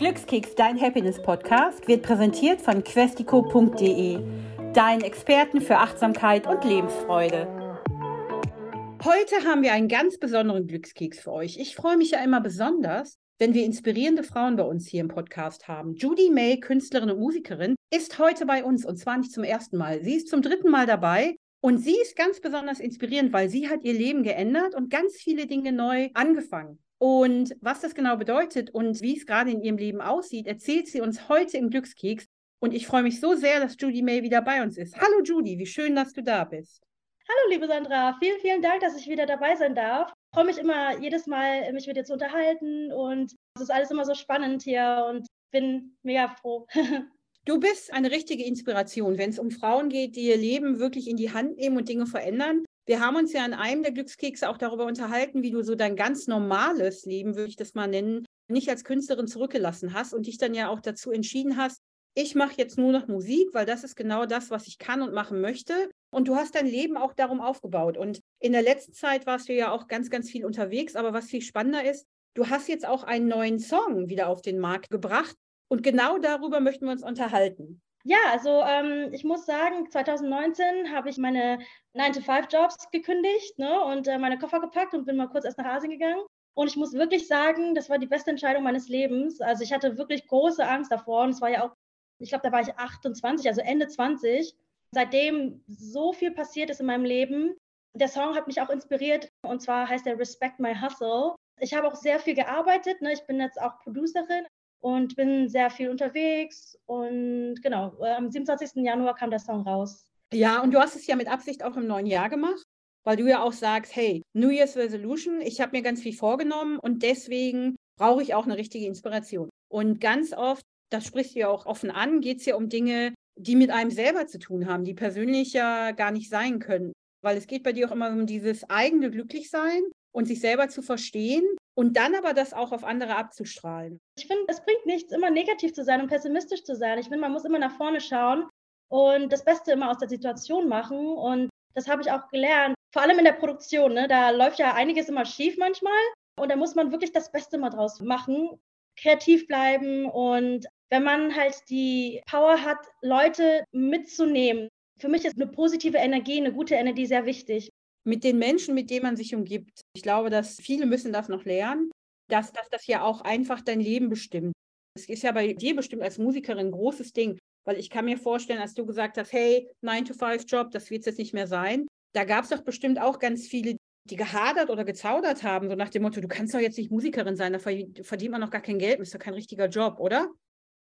Glückskeks, dein Happiness-Podcast, wird präsentiert von questico.de, deinen Experten für Achtsamkeit und Lebensfreude. Heute haben wir einen ganz besonderen Glückskeks für euch. Ich freue mich ja immer besonders, wenn wir inspirierende Frauen bei uns hier im Podcast haben. Judy May, Künstlerin und Musikerin, ist heute bei uns und zwar nicht zum ersten Mal. Sie ist zum dritten Mal dabei und sie ist ganz besonders inspirierend, weil sie hat ihr Leben geändert und ganz viele Dinge neu angefangen. Und was das genau bedeutet und wie es gerade in ihrem Leben aussieht, erzählt sie uns heute im Glückskeks. Und ich freue mich so sehr, dass Judy May wieder bei uns ist. Hallo Judy, wie schön, dass du da bist. Hallo liebe Sandra, vielen, vielen Dank, dass ich wieder dabei sein darf. Ich freue mich immer jedes Mal, mich mit dir zu unterhalten und es ist alles immer so spannend hier und bin mega froh. Du bist eine richtige Inspiration, wenn es um Frauen geht, die ihr Leben wirklich in die Hand nehmen und Dinge verändern. Wir haben uns ja in einem der Glückskekse auch darüber unterhalten, wie du so dein ganz normales Leben, würde ich das mal nennen, nicht als Künstlerin zurückgelassen hast und dich dann ja auch dazu entschieden hast, ich mache jetzt nur noch Musik, weil das ist genau das, was ich kann und machen möchte. Und du hast dein Leben auch darum aufgebaut. Und in der letzten Zeit warst du ja auch ganz, ganz viel unterwegs. Aber was viel spannender ist, du hast jetzt auch einen neuen Song wieder auf den Markt gebracht. Und genau darüber möchten wir uns unterhalten. Ja, also ähm, ich muss sagen, 2019 habe ich meine 9-to-5-Jobs gekündigt ne, und äh, meine Koffer gepackt und bin mal kurz erst nach Asien gegangen. Und ich muss wirklich sagen, das war die beste Entscheidung meines Lebens. Also ich hatte wirklich große Angst davor und es war ja auch, ich glaube, da war ich 28, also Ende 20. Seitdem so viel passiert ist in meinem Leben. Der Song hat mich auch inspiriert und zwar heißt der Respect My Hustle. Ich habe auch sehr viel gearbeitet. Ne? Ich bin jetzt auch Producerin und bin sehr viel unterwegs. Und genau, äh, am 27. Januar kam der Song raus. Ja, und du hast es ja mit Absicht auch im neuen Jahr gemacht, weil du ja auch sagst, hey, New Year's Resolution, ich habe mir ganz viel vorgenommen und deswegen brauche ich auch eine richtige Inspiration. Und ganz oft, das sprichst du ja auch offen an, geht es ja um Dinge, die mit einem selber zu tun haben, die persönlich ja gar nicht sein können. Weil es geht bei dir auch immer um dieses eigene Glücklichsein und sich selber zu verstehen und dann aber das auch auf andere abzustrahlen. Ich finde, es bringt nichts, immer negativ zu sein und pessimistisch zu sein. Ich finde, man muss immer nach vorne schauen und das Beste immer aus der Situation machen. Und das habe ich auch gelernt. Vor allem in der Produktion, ne? da läuft ja einiges immer schief manchmal. Und da muss man wirklich das Beste mal draus machen, kreativ bleiben und wenn man halt die Power hat, Leute mitzunehmen. Für mich ist eine positive Energie, eine gute Energie sehr wichtig mit den Menschen, mit denen man sich umgibt. Ich glaube, dass viele müssen das noch lernen, dass, dass das ja auch einfach dein Leben bestimmt. Es ist ja bei dir bestimmt als Musikerin ein großes Ding, weil ich kann mir vorstellen, als du gesagt hast, hey, 9-to-5-Job, das wird es jetzt nicht mehr sein, da gab es doch bestimmt auch ganz viele, die gehadert oder gezaudert haben, so nach dem Motto, du kannst doch jetzt nicht Musikerin sein, da verdient man noch gar kein Geld, ist doch kein richtiger Job, oder?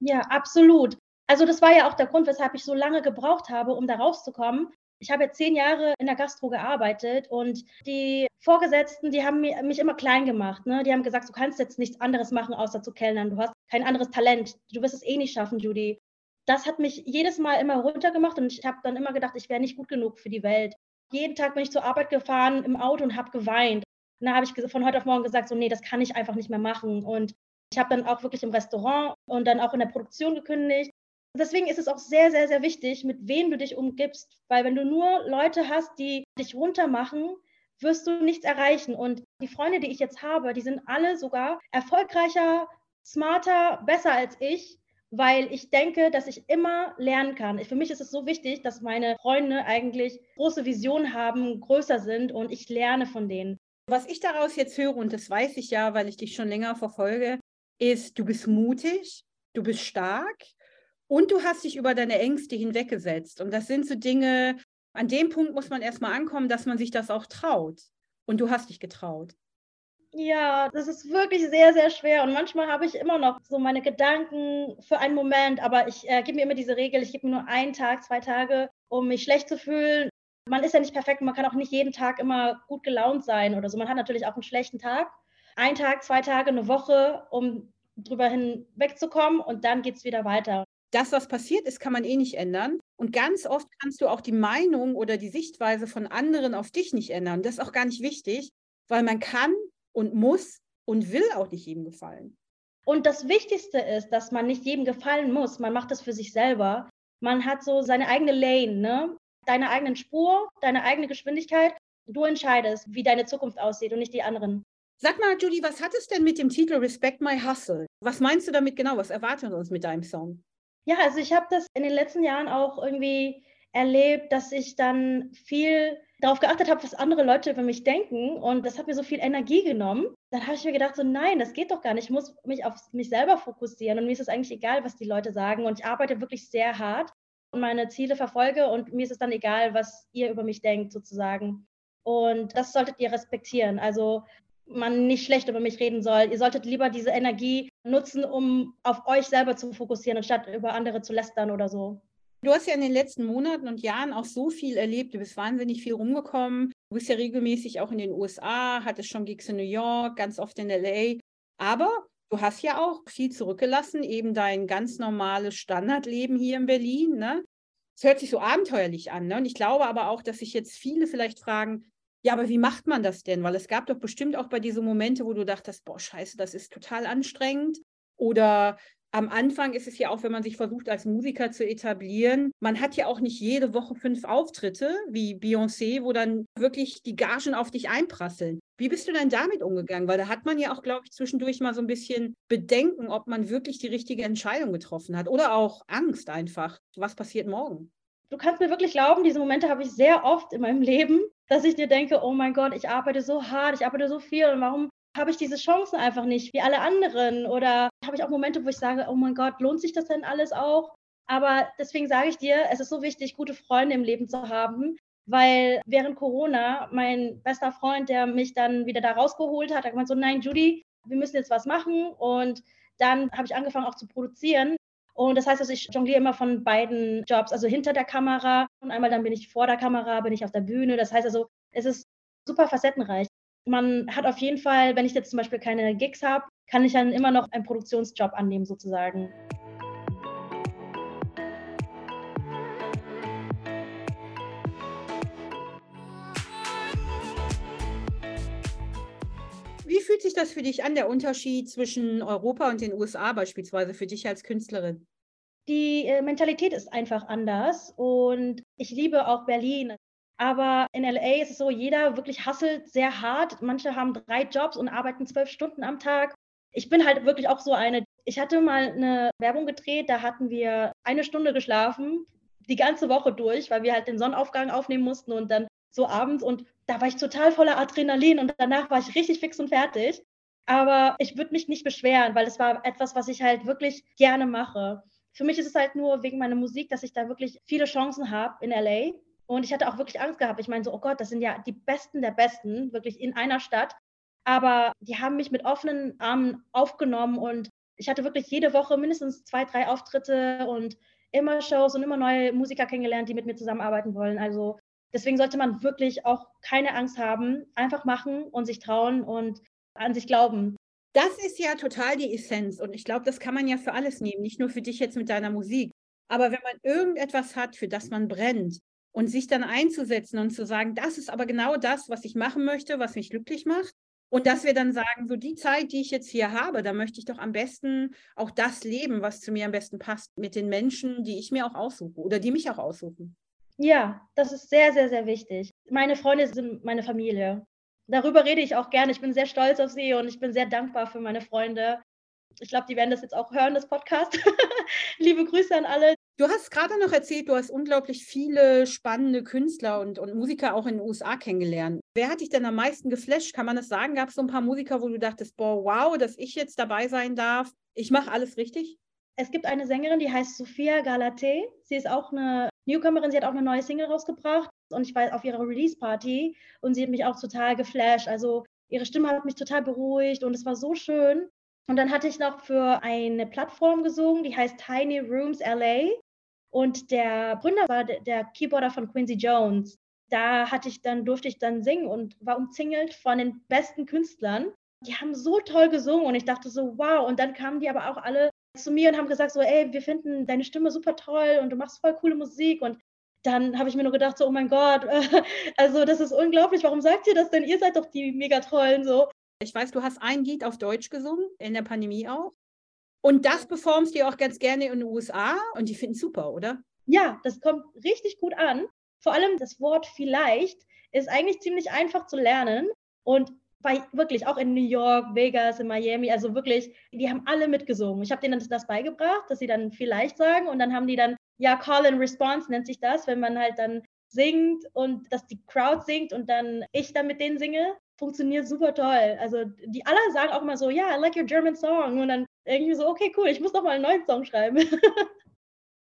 Ja, absolut. Also das war ja auch der Grund, weshalb ich so lange gebraucht habe, um da rauszukommen, ich habe jetzt zehn Jahre in der Gastro gearbeitet und die Vorgesetzten, die haben mich immer klein gemacht. Ne? Die haben gesagt, du kannst jetzt nichts anderes machen, außer zu kellnern. Du hast kein anderes Talent. Du wirst es eh nicht schaffen, Judy. Das hat mich jedes Mal immer runtergemacht und ich habe dann immer gedacht, ich wäre nicht gut genug für die Welt. Jeden Tag bin ich zur Arbeit gefahren im Auto und habe geweint. Und da habe ich von heute auf morgen gesagt, so nee, das kann ich einfach nicht mehr machen. Und ich habe dann auch wirklich im Restaurant und dann auch in der Produktion gekündigt deswegen ist es auch sehr, sehr, sehr wichtig, mit wem du dich umgibst, weil wenn du nur Leute hast, die dich runtermachen, wirst du nichts erreichen. Und die Freunde, die ich jetzt habe, die sind alle sogar erfolgreicher, smarter, besser als ich, weil ich denke, dass ich immer lernen kann. Für mich ist es so wichtig, dass meine Freunde eigentlich große Visionen haben, größer sind und ich lerne von denen. Was ich daraus jetzt höre, und das weiß ich ja, weil ich dich schon länger verfolge, ist, du bist mutig, du bist stark und du hast dich über deine Ängste hinweggesetzt. Und das sind so Dinge, an dem Punkt muss man erstmal ankommen, dass man sich das auch traut. Und du hast dich getraut. Ja, das ist wirklich sehr, sehr schwer. Und manchmal habe ich immer noch so meine Gedanken für einen Moment, aber ich äh, gebe mir immer diese Regel, ich gebe mir nur einen Tag, zwei Tage, um mich schlecht zu fühlen. Man ist ja nicht perfekt und man kann auch nicht jeden Tag immer gut gelaunt sein oder so. Man hat natürlich auch einen schlechten Tag. Ein Tag, zwei Tage, eine Woche, um drüber hinwegzukommen und dann geht es wieder weiter das, was passiert ist, kann man eh nicht ändern. Und ganz oft kannst du auch die Meinung oder die Sichtweise von anderen auf dich nicht ändern. Das ist auch gar nicht wichtig, weil man kann und muss und will auch nicht jedem gefallen. Und das Wichtigste ist, dass man nicht jedem gefallen muss. Man macht das für sich selber. Man hat so seine eigene Lane, ne? deine eigenen Spur, deine eigene Geschwindigkeit. Du entscheidest, wie deine Zukunft aussieht und nicht die anderen. Sag mal, Judy, was hat es denn mit dem Titel Respect My Hustle? Was meinst du damit genau? Was erwartet uns mit deinem Song? Ja, also ich habe das in den letzten Jahren auch irgendwie erlebt, dass ich dann viel darauf geachtet habe, was andere Leute über mich denken. Und das hat mir so viel Energie genommen. Dann habe ich mir gedacht, so nein, das geht doch gar nicht. Ich muss mich auf mich selber fokussieren. Und mir ist es eigentlich egal, was die Leute sagen. Und ich arbeite wirklich sehr hart und meine Ziele verfolge. Und mir ist es dann egal, was ihr über mich denkt, sozusagen. Und das solltet ihr respektieren. Also man nicht schlecht über mich reden soll. Ihr solltet lieber diese Energie nutzen, um auf euch selber zu fokussieren, anstatt über andere zu lästern oder so. Du hast ja in den letzten Monaten und Jahren auch so viel erlebt. Du bist wahnsinnig viel rumgekommen. Du bist ja regelmäßig auch in den USA, hattest schon Gigs in New York, ganz oft in LA. Aber du hast ja auch viel zurückgelassen, eben dein ganz normales Standardleben hier in Berlin. Ne? Es hört sich so abenteuerlich an. Ne? Und ich glaube aber auch, dass sich jetzt viele vielleicht fragen, ja, aber wie macht man das denn? Weil es gab doch bestimmt auch bei diesen Momente, wo du dachtest, boah, scheiße, das ist total anstrengend. Oder am Anfang ist es ja auch, wenn man sich versucht, als Musiker zu etablieren, man hat ja auch nicht jede Woche fünf Auftritte wie Beyoncé, wo dann wirklich die Gagen auf dich einprasseln. Wie bist du denn damit umgegangen? Weil da hat man ja auch, glaube ich, zwischendurch mal so ein bisschen Bedenken, ob man wirklich die richtige Entscheidung getroffen hat oder auch Angst einfach. Was passiert morgen? Du kannst mir wirklich glauben, diese Momente habe ich sehr oft in meinem Leben, dass ich dir denke, oh mein Gott, ich arbeite so hart, ich arbeite so viel und warum habe ich diese Chancen einfach nicht wie alle anderen? Oder habe ich auch Momente, wo ich sage, oh mein Gott, lohnt sich das denn alles auch? Aber deswegen sage ich dir, es ist so wichtig, gute Freunde im Leben zu haben, weil während Corona mein bester Freund, der mich dann wieder da rausgeholt hat, hat gemeint so, nein, Judy, wir müssen jetzt was machen. Und dann habe ich angefangen auch zu produzieren. Und das heißt, also ich jongliere immer von beiden Jobs, also hinter der Kamera und einmal dann bin ich vor der Kamera, bin ich auf der Bühne. Das heißt also, es ist super facettenreich. Man hat auf jeden Fall, wenn ich jetzt zum Beispiel keine Gigs habe, kann ich dann immer noch einen Produktionsjob annehmen sozusagen. Wie fühlt sich das für dich an, der Unterschied zwischen Europa und den USA beispielsweise für dich als Künstlerin? Die äh, Mentalität ist einfach anders und ich liebe auch Berlin. Aber in LA ist es so, jeder wirklich hasselt sehr hart. Manche haben drei Jobs und arbeiten zwölf Stunden am Tag. Ich bin halt wirklich auch so eine. Ich hatte mal eine Werbung gedreht, da hatten wir eine Stunde geschlafen, die ganze Woche durch, weil wir halt den Sonnenaufgang aufnehmen mussten und dann so abends und da war ich total voller Adrenalin und danach war ich richtig fix und fertig. Aber ich würde mich nicht beschweren, weil es war etwas, was ich halt wirklich gerne mache. Für mich ist es halt nur wegen meiner Musik, dass ich da wirklich viele Chancen habe in LA. Und ich hatte auch wirklich Angst gehabt. Ich meine so, oh Gott, das sind ja die Besten der Besten, wirklich in einer Stadt. Aber die haben mich mit offenen Armen aufgenommen und ich hatte wirklich jede Woche mindestens zwei, drei Auftritte und immer Shows und immer neue Musiker kennengelernt, die mit mir zusammenarbeiten wollen. Also deswegen sollte man wirklich auch keine Angst haben, einfach machen und sich trauen und an sich glauben. Das ist ja total die Essenz und ich glaube, das kann man ja für alles nehmen, nicht nur für dich jetzt mit deiner Musik. Aber wenn man irgendetwas hat, für das man brennt und sich dann einzusetzen und zu sagen, das ist aber genau das, was ich machen möchte, was mich glücklich macht, und dass wir dann sagen, so die Zeit, die ich jetzt hier habe, da möchte ich doch am besten auch das leben, was zu mir am besten passt, mit den Menschen, die ich mir auch aussuche oder die mich auch aussuchen. Ja, das ist sehr, sehr, sehr wichtig. Meine Freunde sind meine Familie. Darüber rede ich auch gerne. Ich bin sehr stolz auf sie und ich bin sehr dankbar für meine Freunde. Ich glaube, die werden das jetzt auch hören, das Podcast. Liebe Grüße an alle. Du hast gerade noch erzählt, du hast unglaublich viele spannende Künstler und, und Musiker auch in den USA kennengelernt. Wer hat dich denn am meisten geflasht? Kann man das sagen? Gab es so ein paar Musiker, wo du dachtest, boah, wow, dass ich jetzt dabei sein darf? Ich mache alles richtig? Es gibt eine Sängerin, die heißt Sophia Galate. Sie ist auch eine Newcomerin, sie hat auch eine neue Single rausgebracht und ich war auf ihrer Release-Party und sie hat mich auch total geflasht. Also ihre Stimme hat mich total beruhigt und es war so schön. Und dann hatte ich noch für eine Plattform gesungen, die heißt Tiny Rooms LA. Und der Gründer war der Keyboarder von Quincy Jones. Da hatte ich dann, durfte ich dann singen und war umzingelt von den besten Künstlern. Die haben so toll gesungen und ich dachte so, wow. Und dann kamen die aber auch alle zu mir und haben gesagt so, ey, wir finden deine Stimme super toll und du machst voll coole Musik und dann habe ich mir nur gedacht so, oh mein Gott, also das ist unglaublich, warum sagt ihr das denn? Ihr seid doch die mega tollen so. Ich weiß, du hast ein Lied auf Deutsch gesungen, in der Pandemie auch. Und das performst du auch ganz gerne in den USA und die finden super, oder? Ja, das kommt richtig gut an. Vor allem das Wort vielleicht ist eigentlich ziemlich einfach zu lernen und bei wirklich auch in New York, Vegas, in Miami, also wirklich, die haben alle mitgesungen. Ich habe denen das beigebracht, dass sie dann vielleicht sagen und dann haben die dann, ja, Call and Response nennt sich das, wenn man halt dann singt und dass die Crowd singt und dann ich dann mit denen singe, funktioniert super toll. Also die alle sagen auch immer so, ja, yeah, I like your German song und dann irgendwie so, okay, cool, ich muss doch mal einen neuen Song schreiben.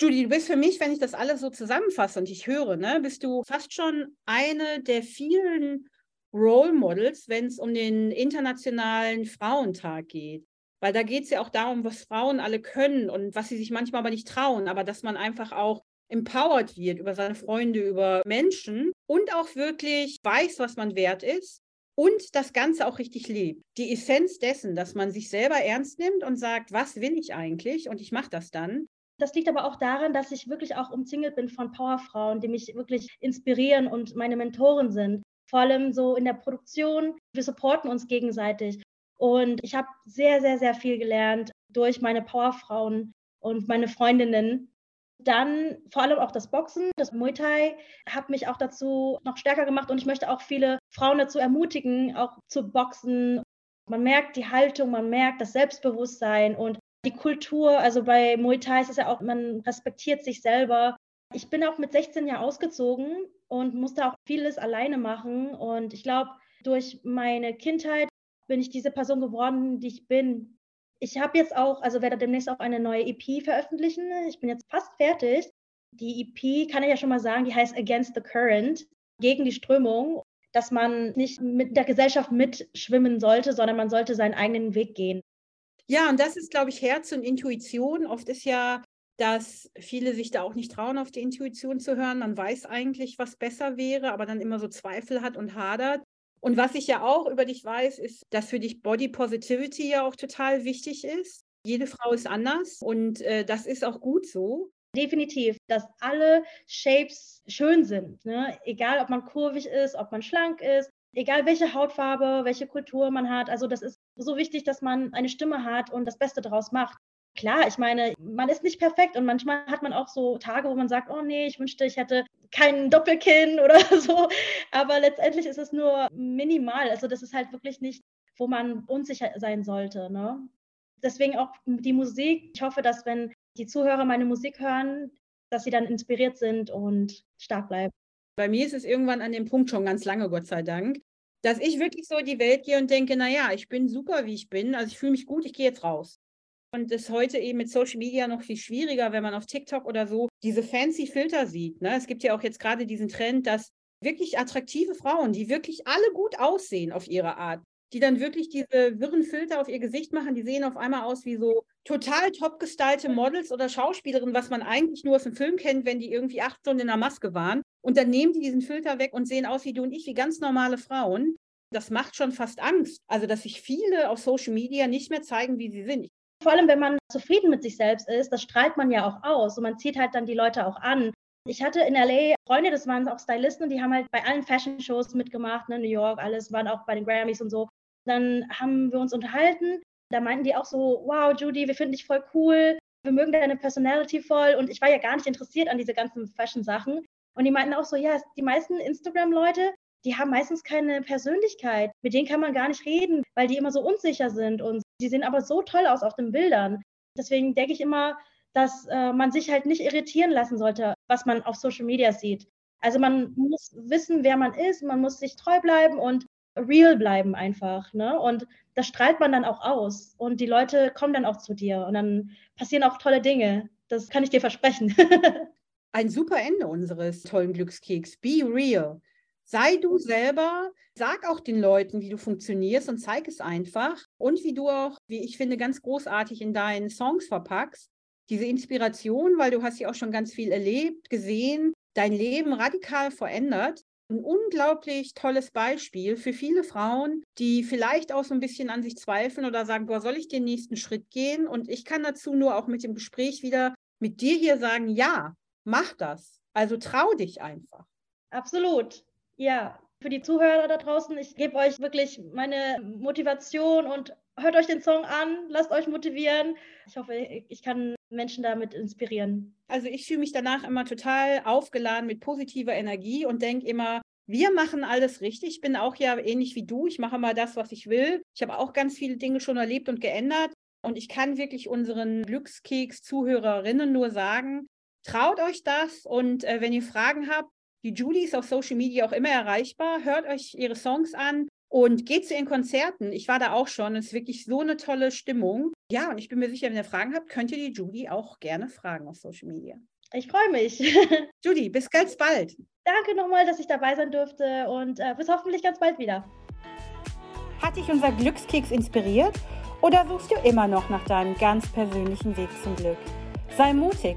Judy, du bist für mich, wenn ich das alles so zusammenfasse und ich höre, ne, bist du fast schon eine der vielen Role Models, wenn es um den internationalen Frauentag geht. Weil da geht es ja auch darum, was Frauen alle können und was sie sich manchmal aber nicht trauen, aber dass man einfach auch empowered wird über seine Freunde, über Menschen und auch wirklich weiß, was man wert ist und das Ganze auch richtig lebt. Die Essenz dessen, dass man sich selber ernst nimmt und sagt, was will ich eigentlich und ich mache das dann. Das liegt aber auch daran, dass ich wirklich auch umzingelt bin von Powerfrauen, die mich wirklich inspirieren und meine Mentoren sind vor allem so in der Produktion. Wir supporten uns gegenseitig. Und ich habe sehr, sehr, sehr viel gelernt durch meine Powerfrauen und meine Freundinnen. Dann vor allem auch das Boxen, das Muay Thai, hat mich auch dazu noch stärker gemacht und ich möchte auch viele Frauen dazu ermutigen, auch zu boxen. Man merkt die Haltung, man merkt das Selbstbewusstsein und die Kultur. Also bei Muay Thai ist es ja auch, man respektiert sich selber. Ich bin auch mit 16 Jahren ausgezogen und musste auch vieles alleine machen. Und ich glaube, durch meine Kindheit bin ich diese Person geworden, die ich bin. Ich habe jetzt auch, also werde demnächst auch eine neue EP veröffentlichen. Ich bin jetzt fast fertig. Die EP kann ich ja schon mal sagen, die heißt Against the Current, gegen die Strömung, dass man nicht mit der Gesellschaft mitschwimmen sollte, sondern man sollte seinen eigenen Weg gehen. Ja, und das ist, glaube ich, Herz und Intuition. Oft ist ja dass viele sich da auch nicht trauen, auf die Intuition zu hören. Man weiß eigentlich, was besser wäre, aber dann immer so Zweifel hat und hadert. Und was ich ja auch über dich weiß, ist, dass für dich Body Positivity ja auch total wichtig ist. Jede Frau ist anders und äh, das ist auch gut so. Definitiv, dass alle Shapes schön sind. Ne? Egal, ob man kurvig ist, ob man schlank ist, egal welche Hautfarbe, welche Kultur man hat. Also das ist so wichtig, dass man eine Stimme hat und das Beste daraus macht klar, ich meine, man ist nicht perfekt und manchmal hat man auch so Tage, wo man sagt, oh nee, ich wünschte, ich hätte kein Doppelkinn oder so. Aber letztendlich ist es nur minimal. Also das ist halt wirklich nicht, wo man unsicher sein sollte. Ne? Deswegen auch die Musik. Ich hoffe, dass wenn die Zuhörer meine Musik hören, dass sie dann inspiriert sind und stark bleiben. Bei mir ist es irgendwann an dem Punkt schon ganz lange, Gott sei Dank, dass ich wirklich so die Welt gehe und denke, naja, ich bin super, wie ich bin. Also ich fühle mich gut, ich gehe jetzt raus. Und das ist heute eben mit Social Media noch viel schwieriger, wenn man auf TikTok oder so diese fancy Filter sieht. Ne? Es gibt ja auch jetzt gerade diesen Trend, dass wirklich attraktive Frauen, die wirklich alle gut aussehen auf ihre Art, die dann wirklich diese wirren Filter auf ihr Gesicht machen, die sehen auf einmal aus wie so total top gestylte Models oder Schauspielerinnen, was man eigentlich nur aus dem Film kennt, wenn die irgendwie acht Stunden in der Maske waren. Und dann nehmen die diesen Filter weg und sehen aus wie du und ich, wie ganz normale Frauen. Das macht schon fast Angst. Also, dass sich viele auf Social Media nicht mehr zeigen, wie sie sind. Vor allem, wenn man zufrieden mit sich selbst ist, das strahlt man ja auch aus und man zieht halt dann die Leute auch an. Ich hatte in LA Freunde, das waren auch Stylisten, die haben halt bei allen Fashion-Shows mitgemacht, ne, New York, alles, waren auch bei den Grammys und so. Dann haben wir uns unterhalten. Da meinten die auch so, wow, Judy, wir finden dich voll cool, wir mögen deine Personality voll. Und ich war ja gar nicht interessiert an diese ganzen Fashion-Sachen. Und die meinten auch so, ja, die meisten Instagram-Leute, die haben meistens keine Persönlichkeit. Mit denen kann man gar nicht reden, weil die immer so unsicher sind und die sehen aber so toll aus auf den Bildern. Deswegen denke ich immer, dass äh, man sich halt nicht irritieren lassen sollte, was man auf Social Media sieht. Also man muss wissen, wer man ist, man muss sich treu bleiben und real bleiben einfach. Ne? Und das strahlt man dann auch aus. Und die Leute kommen dann auch zu dir und dann passieren auch tolle Dinge. Das kann ich dir versprechen. Ein super Ende unseres tollen Glückskeks. Be real. Sei du selber, sag auch den Leuten, wie du funktionierst und zeig es einfach. Und wie du auch, wie ich finde, ganz großartig in deinen Songs verpackst. Diese Inspiration, weil du hast ja auch schon ganz viel erlebt, gesehen, dein Leben radikal verändert. Ein unglaublich tolles Beispiel für viele Frauen, die vielleicht auch so ein bisschen an sich zweifeln oder sagen, boah, soll ich den nächsten Schritt gehen? Und ich kann dazu nur auch mit dem Gespräch wieder mit dir hier sagen, ja, mach das. Also trau dich einfach. Absolut. Ja, für die Zuhörer da draußen, ich gebe euch wirklich meine Motivation und hört euch den Song an, lasst euch motivieren. Ich hoffe, ich kann Menschen damit inspirieren. Also ich fühle mich danach immer total aufgeladen mit positiver Energie und denke immer, wir machen alles richtig. Ich bin auch ja ähnlich wie du. Ich mache mal das, was ich will. Ich habe auch ganz viele Dinge schon erlebt und geändert. Und ich kann wirklich unseren Glückskeks-Zuhörerinnen nur sagen, traut euch das. Und äh, wenn ihr Fragen habt, die Julie ist auf Social Media auch immer erreichbar. Hört euch ihre Songs an und geht zu ihren Konzerten. Ich war da auch schon. Es ist wirklich so eine tolle Stimmung. Ja, und ich bin mir sicher, wenn ihr Fragen habt, könnt ihr die Julie auch gerne fragen auf Social Media. Ich freue mich. Judy, bis ganz bald. Danke nochmal, dass ich dabei sein durfte und äh, bis hoffentlich ganz bald wieder. Hat dich unser Glückskeks inspiriert oder suchst du immer noch nach deinem ganz persönlichen Weg zum Glück? Sei mutig,